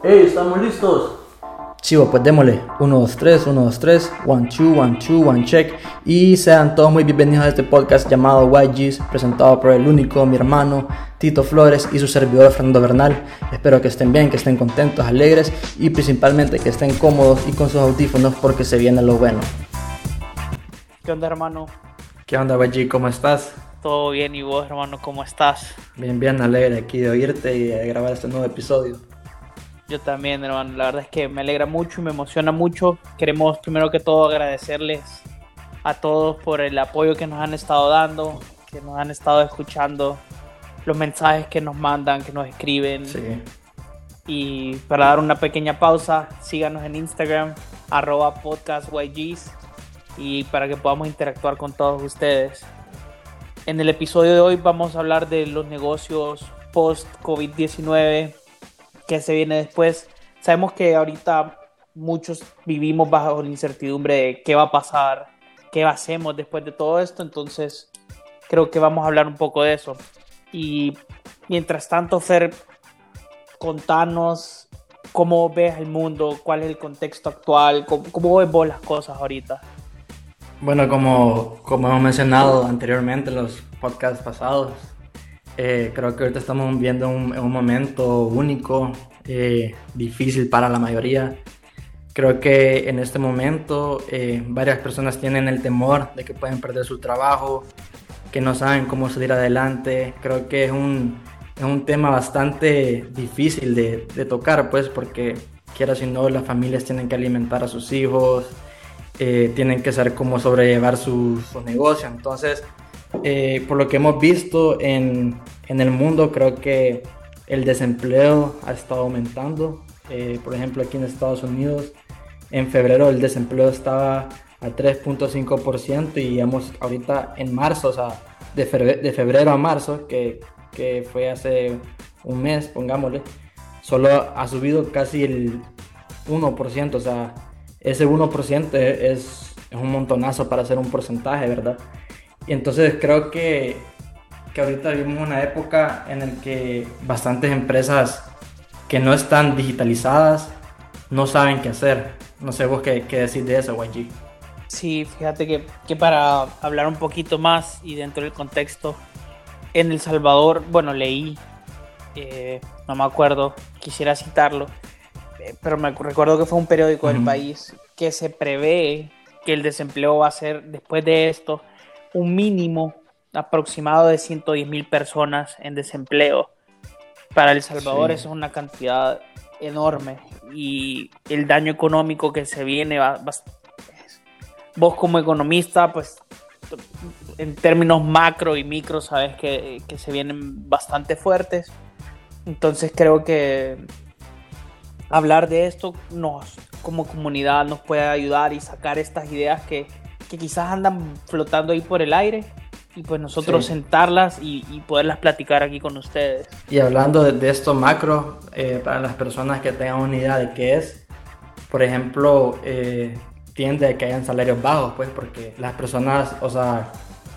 ¡Hey, estamos listos! Chivo, pues démosle. 1, 2, 3, 1, 2, 3, 1, 2, 1, 2, 1, check. Y sean todos muy bienvenidos a este podcast llamado YGs, presentado por el único, mi hermano, Tito Flores y su servidor Fernando Bernal. Espero que estén bien, que estén contentos, alegres y principalmente que estén cómodos y con sus audífonos porque se viene lo bueno. ¿Qué onda, hermano? ¿Qué onda, YG? ¿Cómo estás? Todo bien, ¿y vos, hermano? ¿Cómo estás? Bien, bien, alegre aquí de oírte y de grabar este nuevo episodio. Yo también, hermano. La verdad es que me alegra mucho y me emociona mucho. Queremos primero que todo agradecerles a todos por el apoyo que nos han estado dando, que nos han estado escuchando, los mensajes que nos mandan, que nos escriben. Sí. Y para dar una pequeña pausa, síganos en Instagram, arroba podcastygs, y para que podamos interactuar con todos ustedes. En el episodio de hoy vamos a hablar de los negocios post-COVID-19, que se viene después. Sabemos que ahorita muchos vivimos bajo la incertidumbre de qué va a pasar, qué hacemos después de todo esto, entonces creo que vamos a hablar un poco de eso. Y mientras tanto, Fer, contanos cómo ves el mundo, cuál es el contexto actual, cómo, cómo ves vos las cosas ahorita. Bueno, como, como hemos mencionado anteriormente en los podcasts pasados, eh, creo que ahorita estamos viviendo un, un momento único, eh, difícil para la mayoría. Creo que en este momento eh, varias personas tienen el temor de que pueden perder su trabajo, que no saben cómo salir adelante. Creo que es un, es un tema bastante difícil de, de tocar, pues, porque quieras o no, las familias tienen que alimentar a sus hijos, eh, tienen que saber cómo sobrellevar su, su negocio. Entonces, eh, por lo que hemos visto en, en, el mundo, creo que el desempleo ha estado aumentando. Eh, por ejemplo, aquí en Estados Unidos, en febrero el desempleo estaba a 3.5% y hemos ahorita en marzo, o sea, de febrero, de febrero a marzo, que, que fue hace un mes, pongámosle, solo ha subido casi el 1%, o sea, ese 1% es, es un montonazo para hacer un porcentaje, ¿verdad? Y entonces creo que, que ahorita vivimos una época en la que bastantes empresas que no están digitalizadas no saben qué hacer. No sé vos qué, qué decir de eso, YG. Sí, fíjate que, que, para hablar un poquito más y dentro del contexto, en El Salvador, bueno, leí, eh, no me acuerdo, quisiera citarlo, eh, pero me recuerdo que fue un periódico uh -huh. del país que se prevé que el desempleo va a ser, después de esto, un mínimo aproximado de 110 mil personas en desempleo. Para El Salvador sí. eso es una cantidad enorme y el daño económico que se viene va, va, vos como economista pues en términos macro y micro sabes que, que se vienen bastante fuertes entonces creo que hablar de esto nos como comunidad nos puede ayudar y sacar estas ideas que, que quizás andan flotando ahí por el aire y pues nosotros sí. sentarlas y, y, poderlas platicar aquí con ustedes. Y hablando de, de esto macro, eh, para las personas que tengan una idea de qué es, por ejemplo, eh, tiende a que hayan salarios bajos, pues porque las personas, o sea,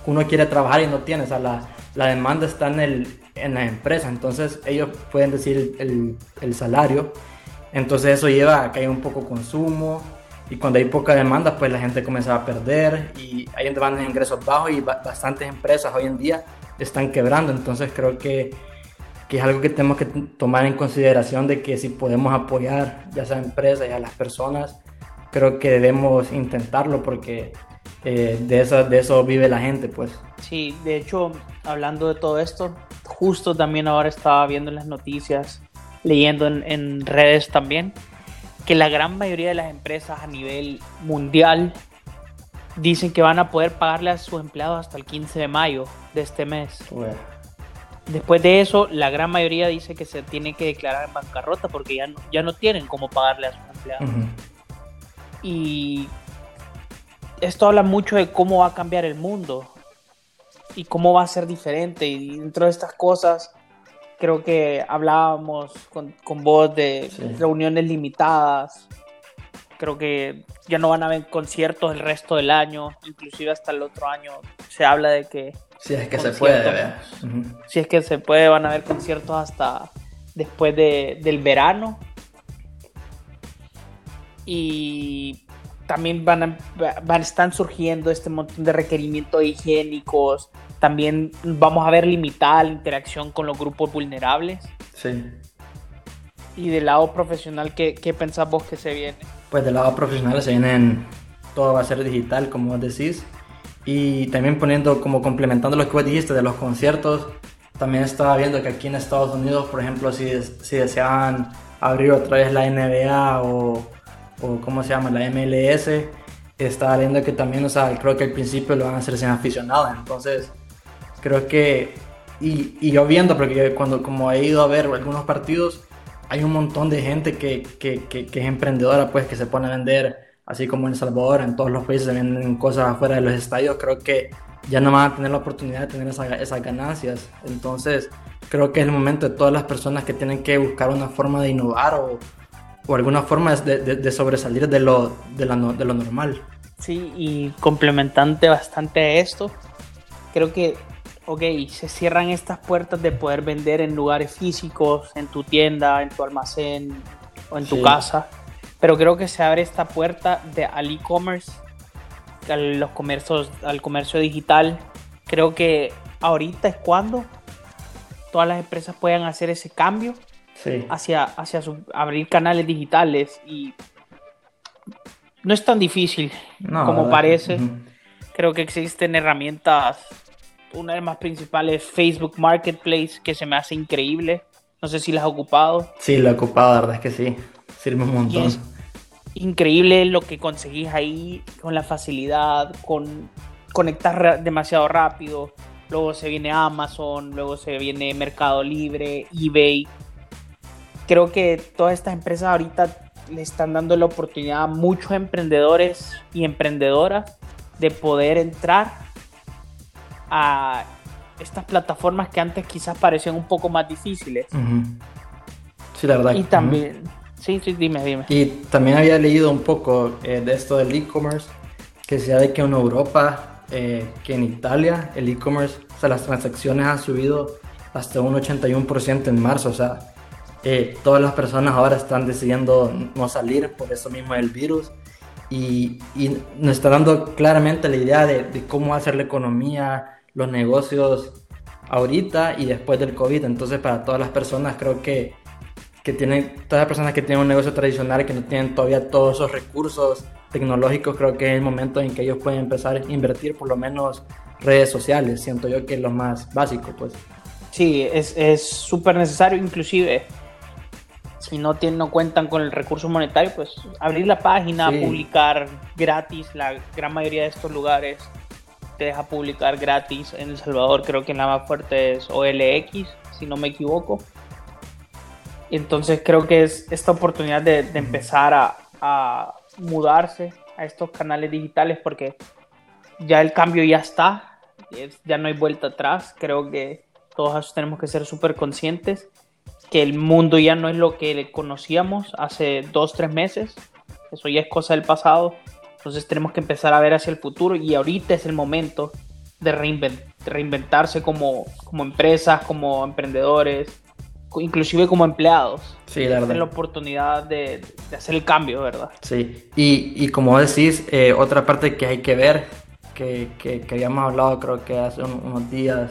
uno quiere trabajar y no tiene, o sea, la, la demanda está en, el, en la empresa, entonces ellos pueden decir el, el salario, entonces eso lleva a que haya un poco consumo, y cuando hay poca demanda, pues la gente comienza a perder y hay demandas de ingresos bajos y bastantes empresas hoy en día están quebrando. Entonces creo que, que, es algo que tenemos que tomar en consideración de que si podemos apoyar ya sea a empresas y a las personas, creo que debemos intentarlo porque eh, de, eso, de eso vive la gente, pues. Sí, de hecho, hablando de todo esto, justo también ahora estaba viendo en las noticias, leyendo en, en redes también, que la gran mayoría de las empresas a nivel mundial dicen que van a poder pagarle a sus empleados hasta el 15 de mayo de este mes. Bueno. Después de eso, la gran mayoría dice que se tiene que declarar en bancarrota porque ya no, ya no tienen cómo pagarle a sus empleados. Uh -huh. Y esto habla mucho de cómo va a cambiar el mundo y cómo va a ser diferente. Y dentro de estas cosas, creo que hablábamos con, con vos de sí. reuniones limitadas. Creo que ya no van a haber conciertos el resto del año, inclusive hasta el otro año. Se habla de que... Si es que se puede, uh -huh. Si es que se puede, van a haber conciertos hasta después de, del verano. y también van a, van, están surgiendo este montón de requerimientos higiénicos. También vamos a ver limitada la interacción con los grupos vulnerables. Sí. Y del lado profesional, ¿qué, qué pensás vos que se viene? Pues del lado profesional se vienen, todo va a ser digital, como vos decís. Y también poniendo, como complementando lo que vos dijiste de los conciertos, también estaba viendo que aquí en Estados Unidos, por ejemplo, si, si deseaban abrir otra vez la NBA o o cómo se llama, la MLS, está viendo que también, o sea, creo que al principio lo van a hacer sin aficionados, entonces creo que, y, y yo viendo, porque cuando como he ido a ver algunos partidos, hay un montón de gente que, que, que, es emprendedora, pues, que se pone a vender, así como en El Salvador, en todos los países se venden cosas afuera de los estadios, creo que ya no van a tener la oportunidad de tener esas ganancias, entonces creo que es el momento de todas las personas que tienen que buscar una forma de innovar o o alguna forma de, de, sobresalir de lo, de, la, de lo normal. Sí, y complementante bastante a esto, creo que, ok, se cierran estas puertas de poder vender en lugares físicos, en tu tienda, en tu almacén o en tu casa, pero creo que se abre esta puerta de, al e-commerce, los comercios, al comercio digital. Creo que ahorita es cuando todas las empresas puedan hacer ese cambio hacia, hacia abrir canales digitales y no es tan difícil como parece. Creo que existen herramientas, una de las más principales Facebook Marketplace, que se me hace increíble. No sé si la has ocupado. Sí, la he ocupado, la verdad es que sí. Sirve un montón. increíble lo que conseguís ahí con la facilidad, con conectar demasiado rápido. Luego se viene Amazon, luego se viene Mercado Libre, eBay creo que todas estas empresas ahorita le están dando la oportunidad a muchos emprendedores y emprendedoras de poder entrar a estas plataformas que antes quizás parecían un poco más difíciles. Sí, la verdad. Y también, sí, sí, dime, dime. Y también había leído un poco eh, de esto del e-commerce, que sea de que en Europa, eh, que en Italia, el e-commerce, o sea, las transacciones han subido hasta un 81% en marzo, o sea, eh, todas las personas ahora están decidiendo no salir por eso mismo del virus y, y nos está dando claramente la idea de, de, cómo hacer la economía, los negocios ahorita y después del COVID. Entonces para todas las personas creo que, que tienen, todas las personas que tienen un negocio tradicional que no tienen todavía todos esos recursos tecnológicos, creo que es el momento en que ellos pueden empezar a invertir por lo menos redes sociales. Siento yo que es lo más básico, pues. Sí, es súper necesario, inclusive si no, tienen, no cuentan con el recurso monetario, pues abrir la página, publicar gratis. La gran mayoría de estos lugares te deja publicar gratis. En El Salvador creo que la más fuerte es OLX, si no me equivoco. Entonces creo que es esta oportunidad de, empezar a, a, mudarse a estos canales digitales porque ya el cambio ya está, ya no hay vuelta atrás. Creo que todos tenemos que ser súper conscientes que el mundo ya no es lo que conocíamos hace dos, tres meses. Eso ya es cosa del pasado. Entonces tenemos que empezar a ver hacia el futuro y ahorita es el momento de, reinventarse como, como empresas, como emprendedores, inclusive como empleados. Sí, la verdad. la oportunidad de, hacer el cambio, ¿verdad? Sí, y, y como decís, eh, otra parte que hay que ver, que, que, que habíamos hablado creo que hace unos días,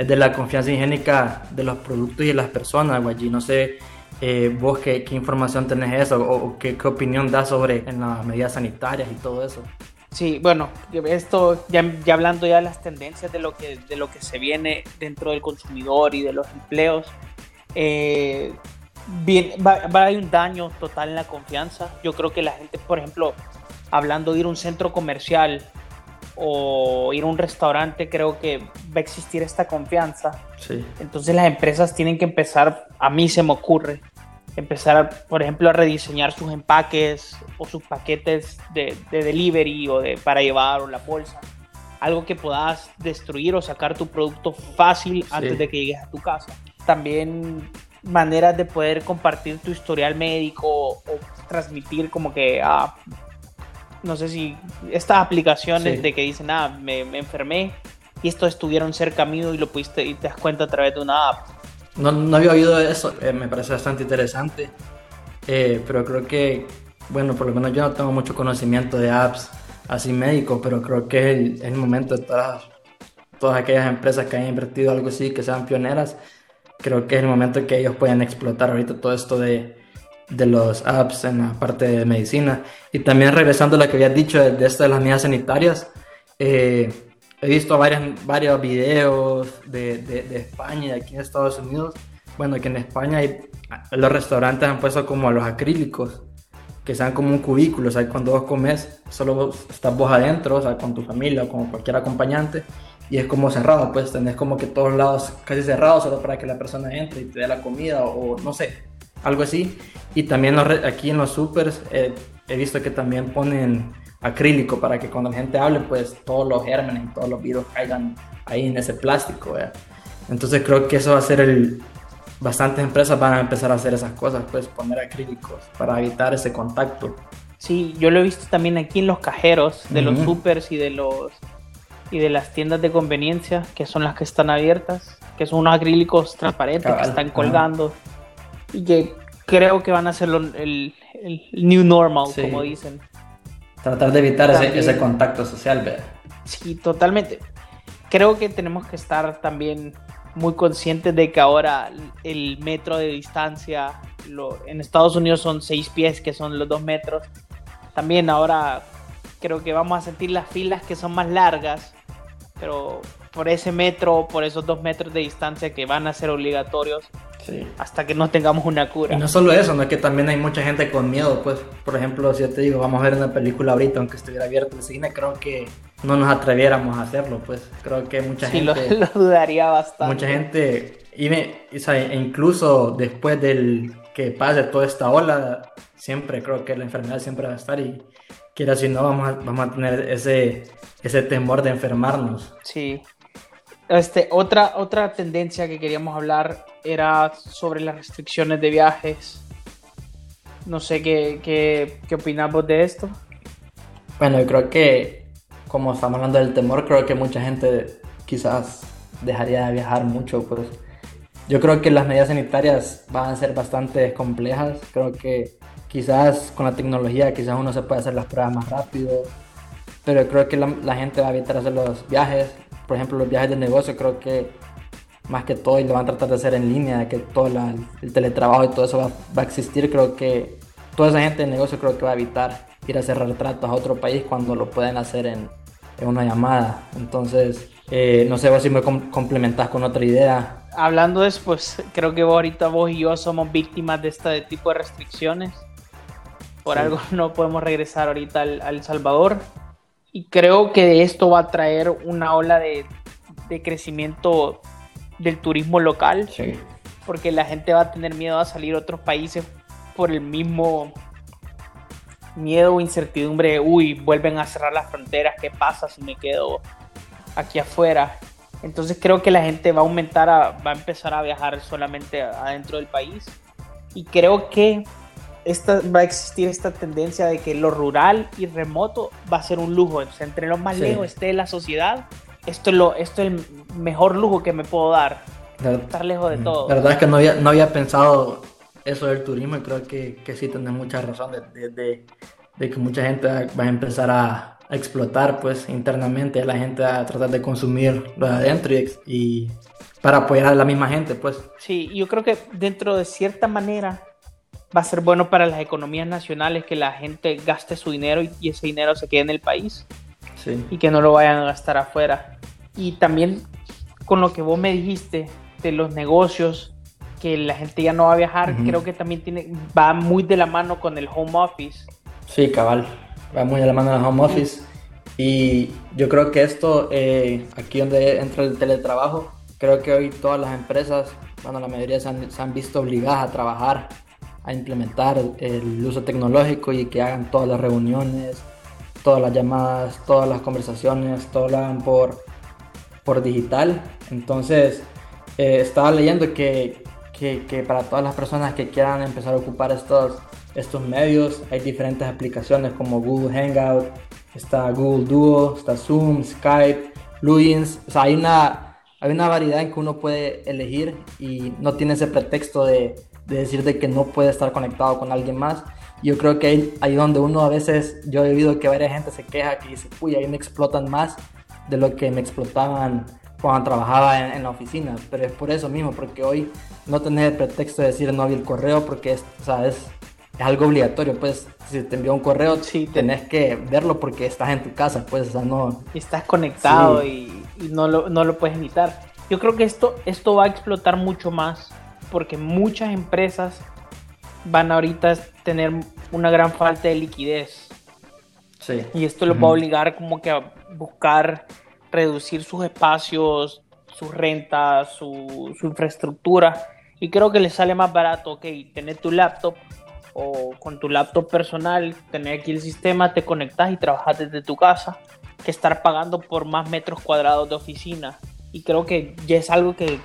es de la confianza higiénica de los productos y de las personas, Guayi. No sé eh, vos qué, qué, información tenés eso o, qué, qué, opinión das sobre en las medidas sanitarias y todo eso. Sí, bueno, esto ya, ya, hablando ya de las tendencias de lo, que, de lo que se viene dentro del consumidor y de los empleos, eh, bien, va, va, a haber un daño total en la confianza. Yo creo que la gente, por ejemplo, hablando de ir a un centro comercial o ir a un restaurante, creo que va a existir esta confianza. Sí. Entonces las empresas tienen que empezar, a mí se me ocurre, empezar, por ejemplo, a rediseñar sus empaques o sus paquetes de, delivery o de para llevar o la bolsa. Algo que puedas destruir o sacar tu producto fácil antes de que llegues a tu casa. También maneras de poder compartir tu historial médico o, transmitir como que, ah, no sé si estas aplicaciones de que dicen, ah, me, enfermé y estos estuvieron cerca mío y lo pudiste y te das cuenta a través de una app. No, no había oído eso, eh, me parece bastante interesante, eh, pero creo que bueno, por lo menos yo no tengo mucho conocimiento de apps así médicos, pero creo que es el, momento de todas, todas aquellas empresas que han invertido algo así, que sean pioneras, creo que es el momento en que ellos pueden explotar ahorita todo esto de, de los apps en la parte de medicina. Y también regresando a lo que habías dicho de, de esto de las medidas sanitarias, eh, he visto varios, varios videos de, de, España y aquí en Estados Unidos. Bueno, que en España hay, los restaurantes han puesto como los acrílicos, que sean como un cubículo, o sea, cuando vos comes, solo estás vos adentro, o sea, con tu familia o con cualquier acompañante, y es como cerrado, pues tenés como que todos lados casi cerrados solo para que la persona entre y te dé la comida o, no sé, algo así. Y también aquí en los supers eh, he visto que también ponen acrílico para que cuando la gente hable, pues todos los gérmenes y todos los virus caigan ahí en ese plástico. Entonces creo que eso va a ser el... Bastantes empresas van a empezar a hacer esas cosas, pues poner acrílicos para evitar ese contacto. Sí, yo lo he visto también aquí en los cajeros de los supers y de los y de las tiendas de conveniencia, que son las que están abiertas, que son unos acrílicos transparentes que están colgando y que creo que van a ser el, el, new normal, como dicen. Tratar de evitar ese, contacto social, ¿verdad? Sí, totalmente. Creo que tenemos que estar también muy conscientes de que ahora el metro de distancia, en Estados Unidos son seis pies, que son los dos metros. También ahora creo que vamos a sentir las filas que son más largas, pero por ese metro, por esos dos metros de distancia que van a ser obligatorios, hasta que no tengamos una cura. Y no solo eso, no es que también hay mucha gente con miedo, pues, por ejemplo, si yo te digo, vamos a ver una película ahorita, aunque estuviera abierto el cine, creo que no nos atreviéramos a hacerlo, pues, creo que mucha sí, gente... Lo, lo, dudaría bastante. Mucha gente, y me, e incluso después del que pase toda esta ola, siempre creo que la enfermedad siempre va a estar y quiera si no, vamos a, vamos a tener ese, ese temor de enfermarnos. Sí, este, otra, otra tendencia que queríamos hablar era sobre las restricciones de viajes. No sé qué, qué, qué opinamos de esto. Bueno, yo creo que, como estamos hablando del temor, creo que mucha gente quizás dejaría de viajar mucho. Pues. Yo creo que las medidas sanitarias van a ser bastante complejas. Creo que quizás con la tecnología, quizás uno se puede hacer las pruebas más rápido. Pero creo que la, la gente va a evitar hacer los viajes por ejemplo, los viajes de negocio, creo que más que todo, y lo van a tratar de hacer en línea, que todo el teletrabajo y todo eso va, a existir, creo que toda esa gente de negocio creo que va a evitar ir a hacer retratos a otro país cuando lo pueden hacer en, en una llamada. Entonces, eh, no sé si me complementas con otra idea. Hablando de eso, pues creo que ahorita vos y yo somos víctimas de este tipo de restricciones. Por algo no podemos regresar ahorita al, al Salvador y creo que esto va a traer una ola de, crecimiento del turismo local. Porque la gente va a tener miedo a salir a otros países por el mismo miedo o incertidumbre uy, vuelven a cerrar las fronteras, ¿qué pasa si me quedo aquí afuera? Entonces creo que la gente va a aumentar, va a empezar a viajar solamente adentro del país. Y creo que esta, va a existir esta tendencia de que lo rural y remoto va a ser un lujo. entre lo más lejos esté la sociedad, esto es, lo, esto es el mejor lujo que me puedo dar. estar lejos de todo. La verdad es que no había, no había pensado eso del turismo y creo que, que sí tienes mucha razón de, de, de, que mucha gente va a empezar a, a, explotar pues internamente, la gente a tratar de consumir lo de adentro y, y para apoyar a la misma gente pues. Sí, yo creo que dentro de cierta manera va a ser bueno para las economías nacionales que la gente gaste su dinero y, ese dinero se quede en el país y que no lo vayan a gastar afuera. Y también con lo que vos me dijiste de los negocios, que la gente ya no va a viajar, creo que también tiene, va muy de la mano con el home office. Sí, cabal, va muy de la mano del home office. Y yo creo que esto, eh, aquí donde entra el teletrabajo, creo que hoy todas las empresas, bueno, la mayoría se han, se han visto obligadas a trabajar a implementar el uso tecnológico y que hagan todas las reuniones, todas las llamadas, todas las conversaciones, todo lo hagan por, por digital. Entonces, eh, estaba leyendo que, que, para todas las personas que quieran empezar a ocupar estos, estos medios, hay diferentes aplicaciones como Google Hangout, está Google Duo, está Zoom, Skype, Plugins. O sea, hay una, hay una variedad en que uno puede elegir y no tiene ese pretexto de de decir de que no puede estar conectado con alguien más. Yo creo que ahí, ahí donde uno a veces, yo he oído que varias gente se queja que dice, uy, ahí me explotan más de lo que me explotaban cuando trabajaba en, la oficina. Pero es por eso mismo, porque hoy no tenés el pretexto de decir no vi el correo porque es, o sea, es, algo obligatorio. Pues si te envió un correo, sí, tenés que verlo porque estás en tu casa, pues, o sea, no... Estás conectado y, y, no, lo, no lo puedes evitar. Yo creo que esto, esto va a explotar mucho más porque muchas empresas van ahorita a tener una gran falta de liquidez. Sí. Y esto los va a obligar como que a buscar reducir sus espacios, sus rentas, su, infraestructura. Y creo que les sale más barato, ok, tener tu laptop o con tu laptop personal, tener aquí el sistema, te conectas y trabajas desde tu casa, que estar pagando por más metros cuadrados de oficina. Y creo que ya es algo que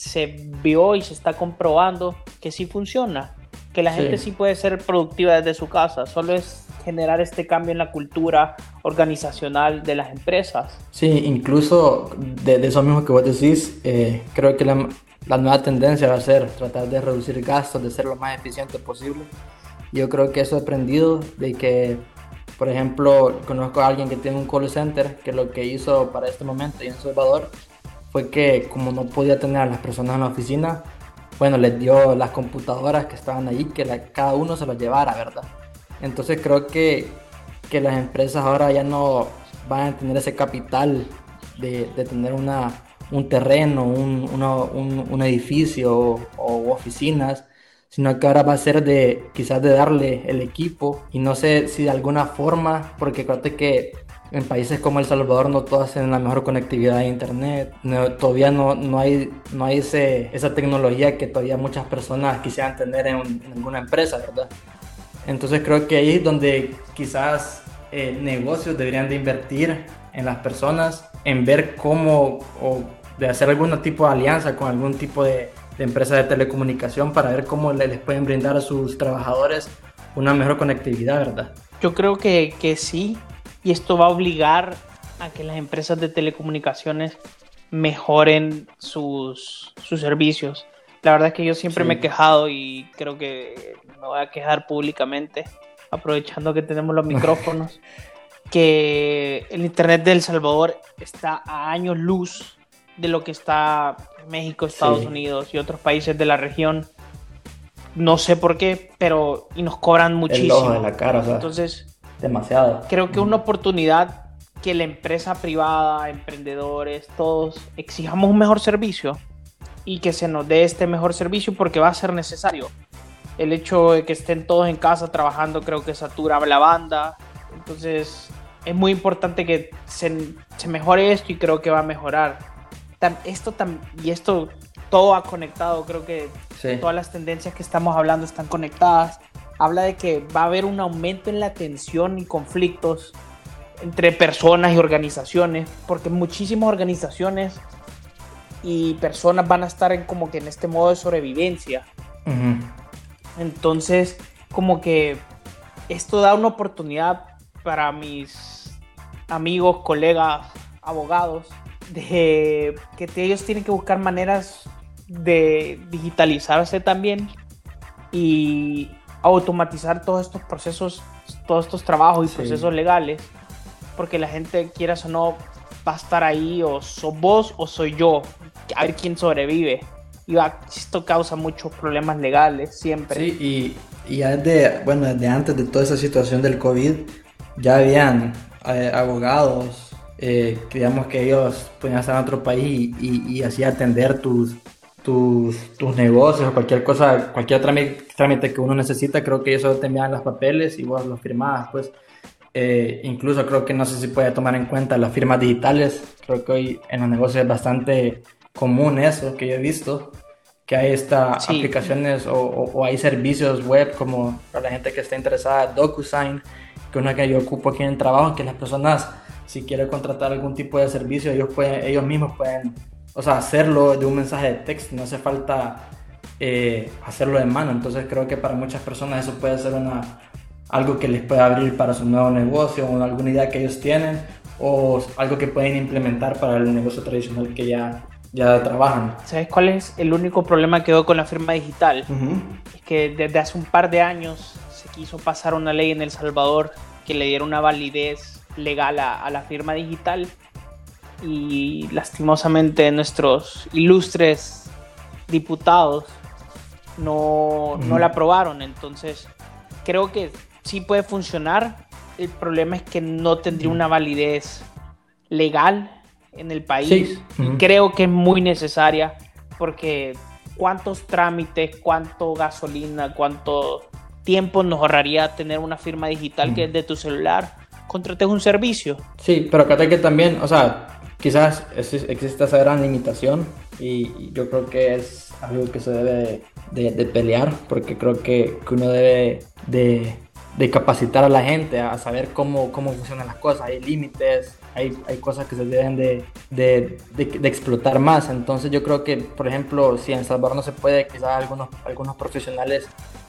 se vio y se está comprobando que sí funciona que la gente sí puede ser productiva desde su casa, solo es generar este cambio en la cultura organizacional de las empresas. Sí, incluso de, eso mismo que vos decís, eh, creo que la, la, nueva tendencia va a ser tratar de reducir gastos, de ser lo más eficiente posible. Yo creo que eso he aprendido de que, por ejemplo, conozco a alguien que tiene un call center que lo que hizo para este momento y en Salvador fue que como no podía tener a las personas en la oficina, bueno, les dio las computadoras que estaban ahí, que cada uno se las llevara, ¿verdad? Entonces creo que, que, las empresas ahora ya no van a tener ese capital de, de tener una, un terreno, un, un, un edificio o, o, oficinas, sino que ahora va a ser de quizás de darle el equipo y no sé si de alguna forma, porque creo que en países como El Salvador no todos tienen la mejor conectividad a internet, todavía no, no hay, no hay ese, esa tecnología que todavía muchas personas quisieran tener en, alguna empresa, ¿verdad? Entonces creo que ahí es donde quizás eh, negocios deberían de invertir en las personas, en ver cómo o de hacer algún tipo de alianza con algún tipo de, de empresa de telecomunicación para ver cómo les pueden brindar a sus trabajadores una mejor conectividad, ¿verdad? Yo creo que, que sí, y esto va a obligar a que las empresas de telecomunicaciones mejoren sus, sus servicios. La verdad es que yo siempre me he quejado y creo que me voy a quejar públicamente, aprovechando que tenemos los micrófonos, que el Internet de El Salvador está a años luz de lo que está México, Estados Unidos y otros países de la región. No sé por qué, pero y nos cobran muchísimo. de la cara, Entonces, demasiado. Creo que una oportunidad que la empresa privada, emprendedores, todos exijamos un mejor servicio y que se nos dé este mejor servicio porque va a ser necesario. El hecho de que estén todos en casa trabajando creo que satura la banda. Entonces es muy importante que se, se mejore esto y creo que va a mejorar. Esto y esto todo ha conectado, creo que todas las tendencias que estamos hablando están conectadas habla de que va a haber un aumento en la tensión y conflictos entre personas y organizaciones, porque muchísimas organizaciones y personas van a estar en como que en este modo de sobrevivencia. Entonces, como que esto da una oportunidad para mis amigos, colegas, abogados, de que ellos tienen que buscar maneras de digitalizarse también y automatizar todos estos procesos, todos estos trabajos y procesos legales, porque la gente, quieras o no, va a estar ahí, o sos vos o soy yo, a ver quién sobrevive. Y esto causa muchos problemas legales siempre. Sí, y, y ya desde, bueno, desde antes de toda esa situación del COVID, ya habían eh, abogados, eh, digamos que ellos podían estar en otro país y, y así atender tus, tus, tus negocios o cualquier cosa, cualquier trámite, trámite, que uno necesita, creo que eso te envían los papeles y vos los firmabas, pues. Eh, incluso creo que no sé si puede tomar en cuenta las firmas digitales. Creo que hoy en los negocios es bastante común eso que yo he visto, que hay estas aplicaciones o, o, hay servicios web como para la gente que está interesada, DocuSign, que una que yo ocupo aquí en el trabajo, que las personas si quieren contratar algún tipo de servicio, ellos, pueden, ellos mismos pueden o sea, hacerlo de un mensaje de texto, no hace falta eh, hacerlo de mano. Entonces creo que para muchas personas eso puede ser una, algo que les puede abrir para su nuevo negocio o alguna idea que ellos tienen o algo que pueden implementar para el negocio tradicional que ya, ya trabajan. ¿Sabes cuál es el único problema que veo con la firma digital? Es que desde hace un par de años se quiso pasar una ley en El Salvador que le diera una validez legal a, la firma digital y lastimosamente nuestros ilustres diputados no, no la aprobaron. Entonces, creo que sí puede funcionar. El problema es que no tendría una validez legal en el país. creo que es muy necesaria porque cuántos trámites, cuánto gasolina, cuánto tiempo nos ahorraría tener una firma digital que es de tu celular. Contrates un servicio. Sí, pero acá que también, o sea, quizás existe esa gran limitación y yo creo que es algo que se debe de, pelear porque creo que, uno debe de, capacitar a la gente a saber cómo, cómo funcionan las cosas. Hay límites, hay, hay cosas que se deben de, explotar más. Entonces yo creo que, por ejemplo, si en Salvador no se puede, quizás algunos, algunos profesionales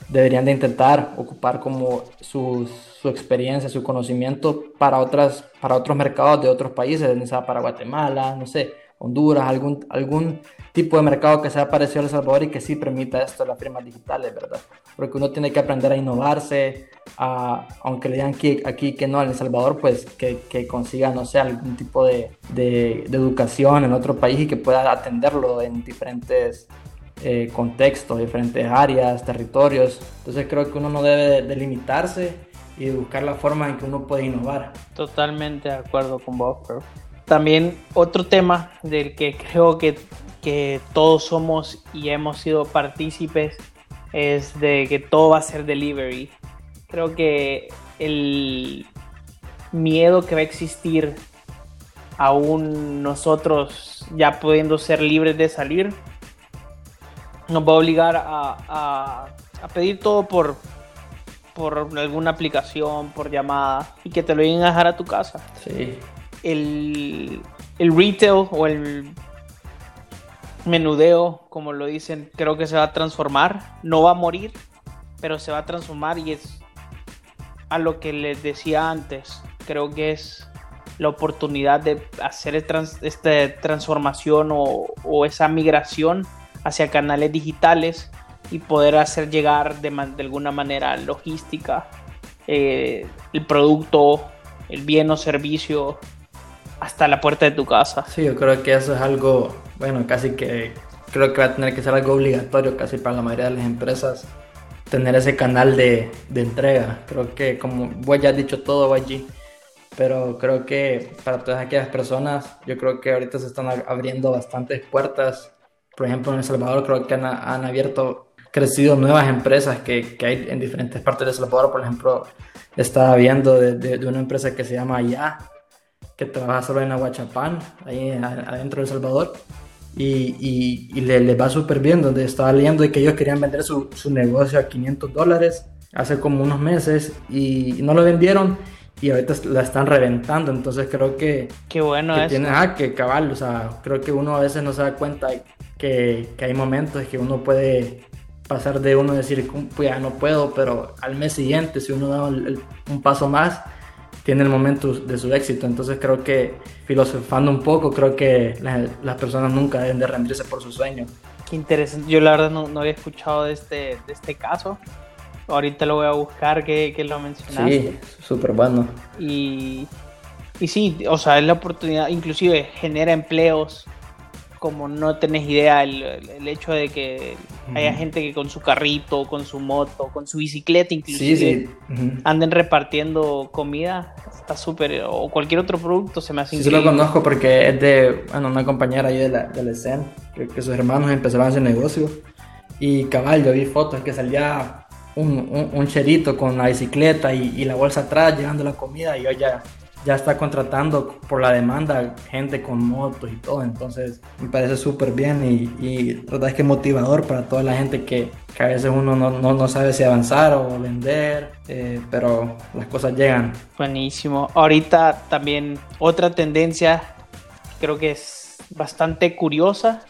deberían de intentar ocupar como su, su experiencia, su conocimiento para, otras, para otros mercados de otros países, para Guatemala, no sé, Honduras, algún, algún tipo de mercado que sea parecido a El Salvador y que sí permita esto, las firmas digitales, ¿verdad? Porque uno tiene que aprender a innovarse, a, aunque le digan aquí, aquí, que no en El Salvador, pues que, consiga, no sé, algún tipo de, de, educación en otro país y que pueda atenderlo en diferentes eh, contextos, diferentes áreas, territorios. Entonces creo que uno no debe de y buscar la forma en que uno puede innovar. Totalmente de acuerdo con vos, También otro tema del que creo que que todos somos y hemos sido partícipes es de que todo va a ser delivery. Creo que el miedo que va a existir aún nosotros ya pudiendo ser libres de salir nos va a obligar a, pedir todo por, por alguna aplicación, por llamada y que te lo lleguen a dejar a tu casa. Sí. El, el retail o el menudeo, como lo dicen, creo que se va a transformar. No va a morir, pero se va a transformar y es a lo que les decía antes. Creo que es la oportunidad de hacer esta transformación o, esa migración hacia canales digitales y poder hacer llegar de, alguna manera logística, eh, el producto, el bien o servicio hasta la puerta de tu casa. Sí, yo creo que eso es algo bueno, casi que creo que va a tener que ser algo obligatorio casi para la mayoría de las empresas tener ese canal de, de entrega. Creo que como vos ya has dicho todo allí, pero creo que para todas aquellas personas, yo creo que ahorita se están abriendo bastantes puertas. Por ejemplo, en El Salvador creo que han, han abierto, crecido nuevas empresas que, que, hay en diferentes partes de El Salvador. Por ejemplo, estaba viendo de, de, una empresa que se llama Ya, que trabaja solo en Aguachapán, ahí adentro de El Salvador. Y, y, le, va súper bien, donde estaba leyendo de que ellos querían vender su, su, negocio a 500 dólares hace como unos meses y no lo vendieron y ahorita la están reventando, entonces creo que... Qué bueno que Tiene, ah, que cabal, o sea, creo que uno a veces no se da cuenta que, que hay momentos que uno puede pasar de uno decir, pues ya no puedo, pero al mes siguiente, si uno da un paso más, tiene el momento de su éxito. Entonces creo que filosofando un poco, creo que las personas nunca deben de rendirse por su sueño. Qué interesante. Yo la verdad no, no había escuchado de este, de este caso. Ahorita lo voy a buscar que, que lo mencionaste. Sí, súper bueno. Y, y sí, o sea, es la oportunidad, inclusive genera empleos como no tenés idea el, el hecho de que haya gente que con su carrito, con su moto, con su bicicleta inclusive anden repartiendo comida, está súper, o cualquier otro producto se me hace sí, increíble. Sí, lo conozco porque es de bueno, una compañera ahí de la, de la escena, que, sus hermanos empezaron a hacer negocio. Y cabal, yo vi fotos que salía un, un, un cherito con la bicicleta y, y la bolsa atrás llevando la comida y yo ya ya está contratando por la demanda gente con motos y todo, entonces me parece súper bien y, la verdad es que motivador para toda la gente que, que a veces uno no, no, no, sabe si avanzar o vender, eh, pero las cosas llegan. Buenísimo. Ahorita también otra tendencia, creo que es bastante curiosa,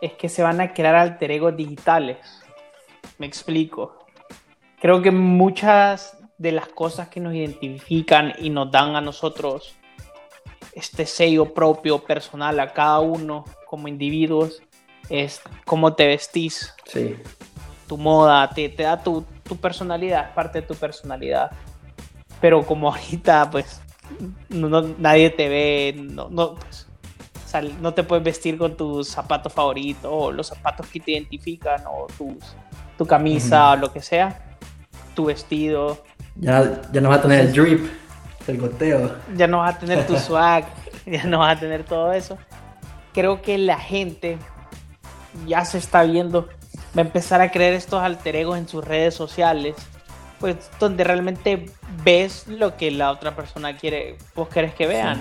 es que se van a crear alter egos digitales. Me explico. Creo que muchas de las cosas que nos identifican y nos dan a nosotros este sello propio, personal a cada uno como individuos, es cómo te vestís. Sí. Tu moda, te, te da tu, tu personalidad, parte de tu personalidad. Pero como ahorita, pues, no, nadie te ve, no, no, pues, no te puedes vestir con tus zapatos favoritos o los zapatos que te identifican o tus, tu camisa o lo que sea, tu vestido. Ya, ya no vas a tener el drip, el goteo. Ya no vas a tener tu swag, ya no vas a tener todo eso. Creo que la gente ya se está viendo, va a empezar a creer estos alter egos en sus redes sociales, pues donde realmente ves lo que la otra persona quiere, vos querés que vean.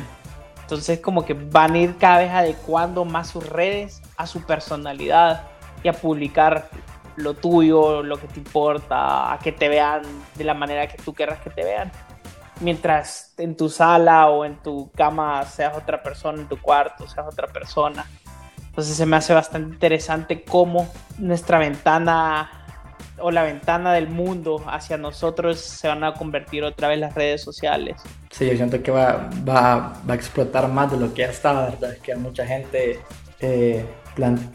Entonces como que van a ir cada vez adecuando más sus redes a su personalidad y a publicar lo tuyo, lo que te importa, a que te vean de la manera que tú querrás que te vean. Mientras en tu sala o en tu cama seas otra persona, en tu cuarto seas otra persona. Entonces se me hace bastante interesante cómo nuestra ventana o la ventana del mundo hacia nosotros se van a convertir otra vez las redes sociales. Sí, yo siento que va, va, va a explotar más de lo que ya está, ¿verdad? Es que mucha gente eh,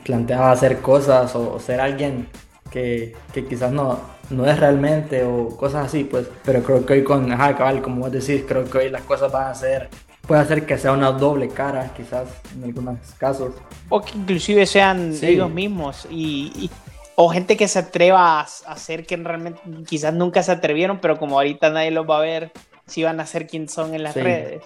planteaba hacer cosas o, ser alguien que, que, quizás no, no es realmente o cosas así, pues, pero creo que hoy con, ajá, cabal, como vos decís, creo que hoy las cosas van a ser, puede hacer que sea una doble cara, quizás en algunos casos. O que inclusive sean ellos mismos y o gente que se atreva a hacer que realmente quizás nunca se atrevieron, pero como ahorita nadie los va a ver, si van a ser quien son en las redes.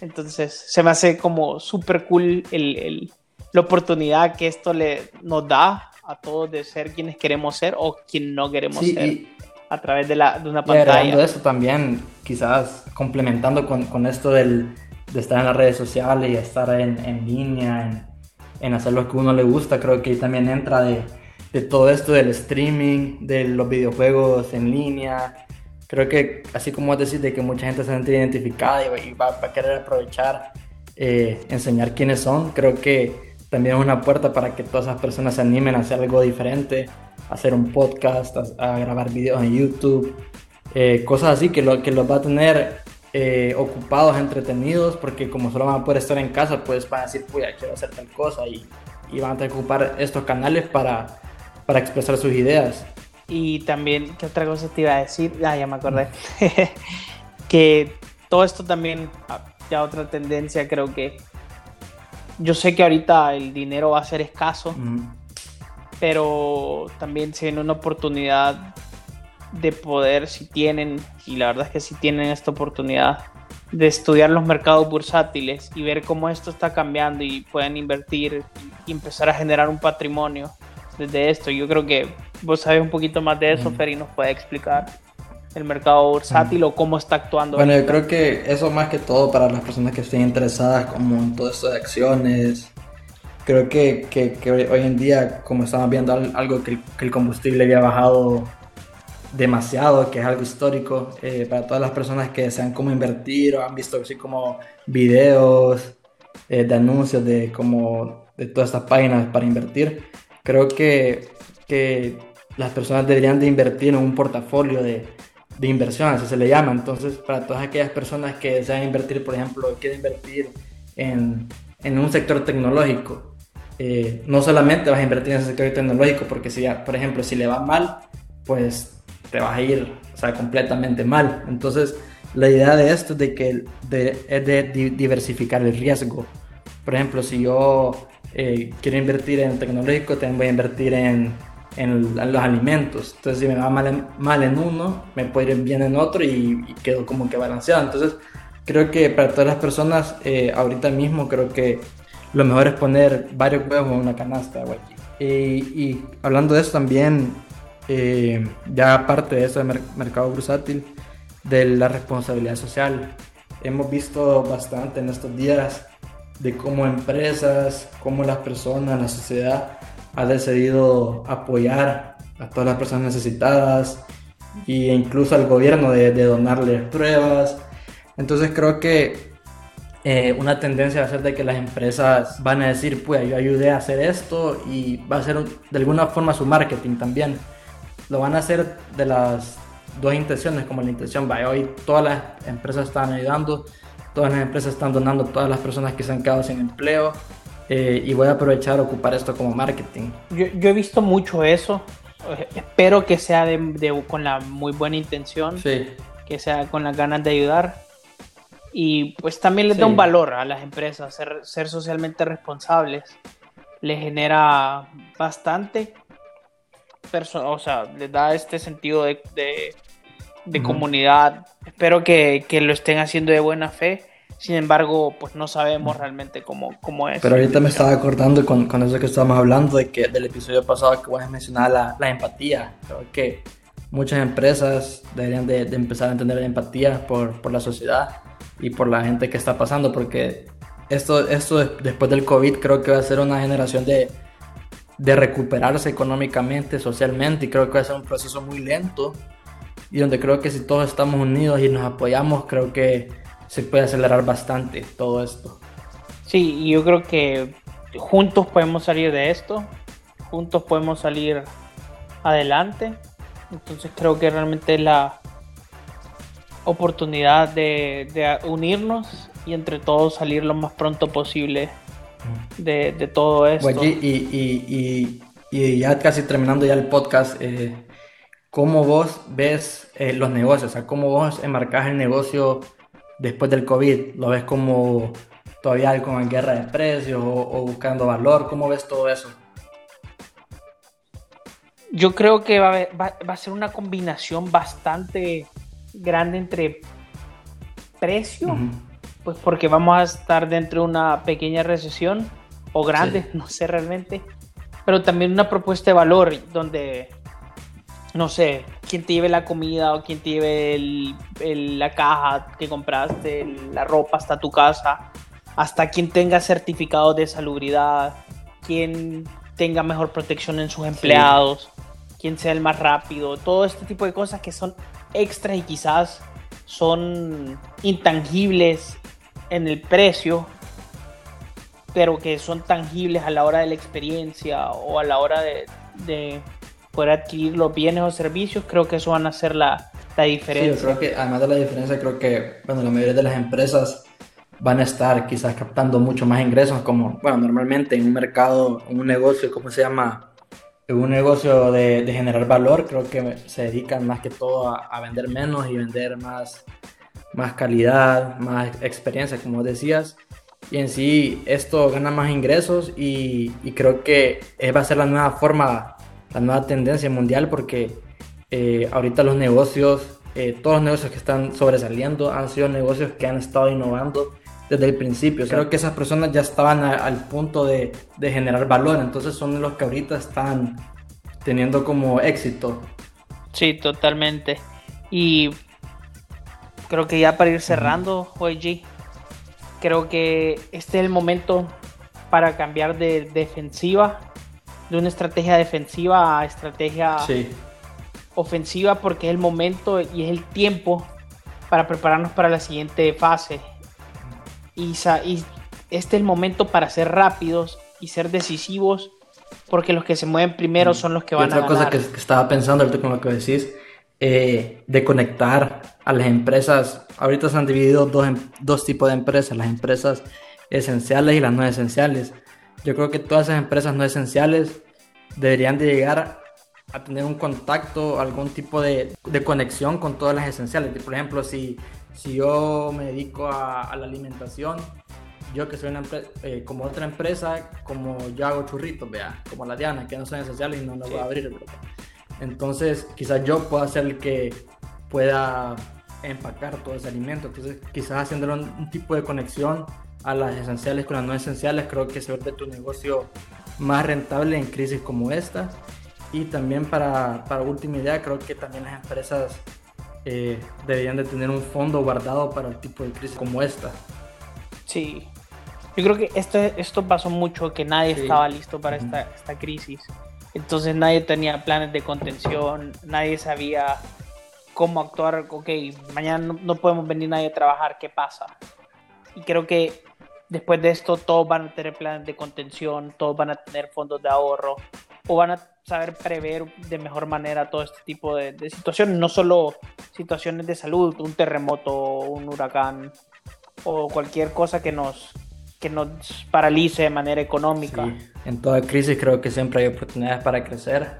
Entonces se me hace como súper cool el, la oportunidad que esto le, nos da a todos de ser quienes queremos ser o quien no queremos ser a través de, la, de una pantalla. Y eso también, quizás complementando con, con esto del, de estar en las redes sociales y estar en, en línea, en, en hacer lo que uno le gusta, creo que ahí también entra de de todo esto del streaming, de los videojuegos en línea. Creo que, así como decís, de que mucha gente se siente identificada y, va, a querer aprovechar, eh, enseñar quiénes son, creo que también es una puerta para que todas esas personas se animen a hacer algo diferente, a hacer un podcast, a, grabar videos en YouTube, eh, cosas así que, lo, que los va a tener eh, ocupados, entretenidos, porque como solo van a poder estar en casa, pues van a decir, pues quiero hacer tal cosa y, y van a tener que ocupar estos canales para para expresar sus ideas. Y también, ¿qué otra cosa te iba a decir? Ah, ya me acordé. que todo esto también, ah, ya otra tendencia, creo que yo sé que ahorita el dinero va a ser escaso, pero también se viene una oportunidad de poder, si tienen, y la verdad es que si tienen esta oportunidad, de estudiar los mercados bursátiles y ver cómo esto está cambiando y pueden invertir y empezar a generar un patrimonio de esto. Yo creo que vos sabés un poquito más de eso, Fer, y nos puede explicar el mercado bursátil o cómo está actuando. Bueno, yo creo que eso más que todo para las personas que estén interesadas como en todo esto de acciones. Creo que, que, que hoy en día, como estamos viendo algo que, el combustible había bajado demasiado, que es algo histórico, eh, para todas las personas que desean cómo invertir o han visto así como videos eh, de anuncios de como de todas estas páginas para invertir creo que, que las personas deberían de invertir en un portafolio de, de inversión, así se le llama. Entonces, para todas aquellas personas que desean invertir, por ejemplo, quieren invertir en, en un sector tecnológico, eh, no solamente vas a invertir en ese sector tecnológico, porque si, por ejemplo, si le va mal, pues te vas a ir o sea, completamente mal. Entonces, la idea de esto es de que es de diversificar el riesgo. Por ejemplo, si yo eh, quiero invertir en tecnológico, también voy a invertir en, en, los alimentos. Entonces, si me va mal en, mal en uno, me puede ir bien en otro y, quedo como que balanceado. Entonces, creo que para todas las personas, eh, ahorita mismo, creo que lo mejor es poner varios huevos en una canasta. Y, y hablando de eso también, eh, ya aparte de eso del mercado bursátil, de la responsabilidad social, hemos visto bastante en estos días de cómo empresas, cómo las personas, la sociedad ha decidido apoyar a todas las personas necesitadas e incluso al gobierno de, de donarles pruebas. Entonces creo que eh, una tendencia va a ser de que las empresas van a decir, pues yo ayudé a hacer esto y va a ser de alguna forma su marketing también. Lo van a hacer de las dos intenciones, como la intención, vaya, hoy todas las empresas están ayudando, todas las empresas están donando todas las personas que se han quedado sin empleo eh, y voy a aprovechar a ocupar esto como marketing. Yo, he visto mucho eso, espero que sea de, con la muy buena intención, sí. que sea con las ganas de ayudar. Y pues también les da un valor a las empresas, ser, ser socialmente responsables. Les genera bastante, o sea, les da este sentido de, de, comunidad. Espero que, que lo estén haciendo de buena fe sin embargo, pues no sabemos realmente cómo, cómo es. Pero ahorita me estaba acordando con, con eso que estábamos hablando, de que del episodio pasado que vos has mencionado la, la empatía. Creo que muchas empresas deberían de, de, empezar a entender la empatía por, por la sociedad y por la gente que está pasando, porque esto, esto después del COVID creo que va a ser una generación de, de recuperarse económicamente, socialmente, y creo que va a ser un proceso muy lento y donde creo que si todos estamos unidos y nos apoyamos, creo que se puede acelerar bastante todo esto. Sí, y yo creo que juntos podemos salir de esto, juntos podemos salir adelante. Entonces creo que realmente es la oportunidad de, unirnos y entre todos salir lo más pronto posible de, todo esto. y, ya casi terminando ya el podcast, eh, ¿cómo vos ves eh, los negocios? O sea, ¿cómo vos enmarcás el negocio? Después del COVID? ¿Lo ves como todavía como en guerra de precios o, buscando valor? ¿Cómo ves todo eso? Yo creo que va a, ser una combinación bastante grande entre precio, pues porque vamos a estar dentro de una pequeña recesión o grande, no sé realmente, pero también una propuesta de valor donde no sé, quién te lleve la comida o quién te lleve la caja que compraste, la ropa hasta tu casa, hasta quien tenga certificado de salubridad, quien tenga mejor protección en sus empleados, quien sea el más rápido, todo este tipo de cosas que son extras y quizás son intangibles en el precio, pero que son tangibles a la hora de la experiencia o a la hora de poder adquirir los bienes o servicios, creo que eso van a ser la, la diferencia. Sí, yo creo que además de la diferencia, creo que bueno, la mayoría de las empresas van a estar quizás captando mucho más ingresos, como, bueno, normalmente en un mercado, en un negocio, ¿cómo se llama? En un negocio de, de generar valor, creo que se dedican más que todo a, a, vender menos y vender más, más calidad, más experiencia, como decías. Y en sí, esto gana más ingresos y, y creo que va a ser la nueva forma la nueva tendencia mundial porque eh, ahorita los negocios, eh, todos los negocios que están sobresaliendo han sido negocios que han estado innovando desde el principio. Creo que esas personas ya estaban al punto de, de, generar valor, entonces son los que ahorita están teniendo como éxito. Sí, totalmente. Y creo que ya para ir cerrando, OG, creo que este es el momento para cambiar de defensiva de una estrategia defensiva a estrategia ofensiva porque es el momento y es el tiempo para prepararnos para la siguiente fase. Y, y este es el momento para ser rápidos y ser decisivos porque los que se mueven primero mm. son los que van a ganar. Otra cosa que, estaba pensando ahorita con lo que decís, eh, de conectar a las empresas. Ahorita se han dividido dos, em, dos tipos de empresas, las empresas esenciales y las no esenciales. Yo creo que todas esas empresas no esenciales deberían de llegar a tener un contacto, algún tipo de, de conexión con todas las esenciales. Por ejemplo, si, si yo me dedico a, la alimentación, yo que soy una eh, como otra empresa, como yo hago churritos, vea, como la Diana, que no son esenciales y no los voy a abrir. Entonces, quizás yo pueda ser el que pueda empacar todo ese alimento. Entonces, quizás haciendo un, un tipo de conexión a las esenciales con las no esenciales, creo que se vuelve tu negocio más rentable en crisis como esta. Y también para, para última idea, creo que también las empresas eh, deberían de tener un fondo guardado para el tipo de crisis como esta. Sí, yo creo que esto, esto pasó mucho, que nadie estaba listo para esta, esta crisis. Entonces nadie tenía planes de contención, nadie sabía cómo actuar, ok, mañana no, no, podemos venir nadie a trabajar, ¿qué pasa? Y creo que Después de esto, todos van a tener planes de contención, todos van a tener fondos de ahorro o van a saber prever de mejor manera todo este tipo de, situaciones, no solo situaciones de salud, un terremoto, un huracán o cualquier cosa que nos, que nos paralice de manera económica. En toda crisis creo que siempre hay oportunidades para crecer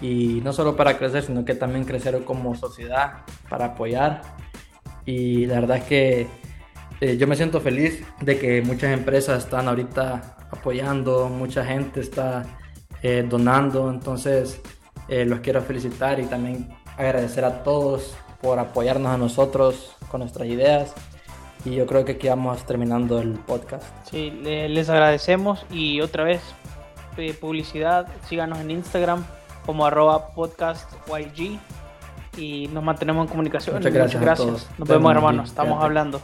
y no solo para crecer, sino que también crecer como sociedad, para apoyar. Y la verdad es que eh, yo me siento feliz de que muchas empresas están ahorita apoyando, mucha gente está eh, donando, entonces eh, los quiero felicitar y también agradecer a todos por apoyarnos a nosotros con nuestras ideas. Y yo creo que aquí vamos terminando el podcast. Sí, les agradecemos y otra vez publicidad, síganos en Instagram como arroba YG y nos mantenemos en comunicación. Muchas gracias. Nos vemos hermanos, estamos hablando.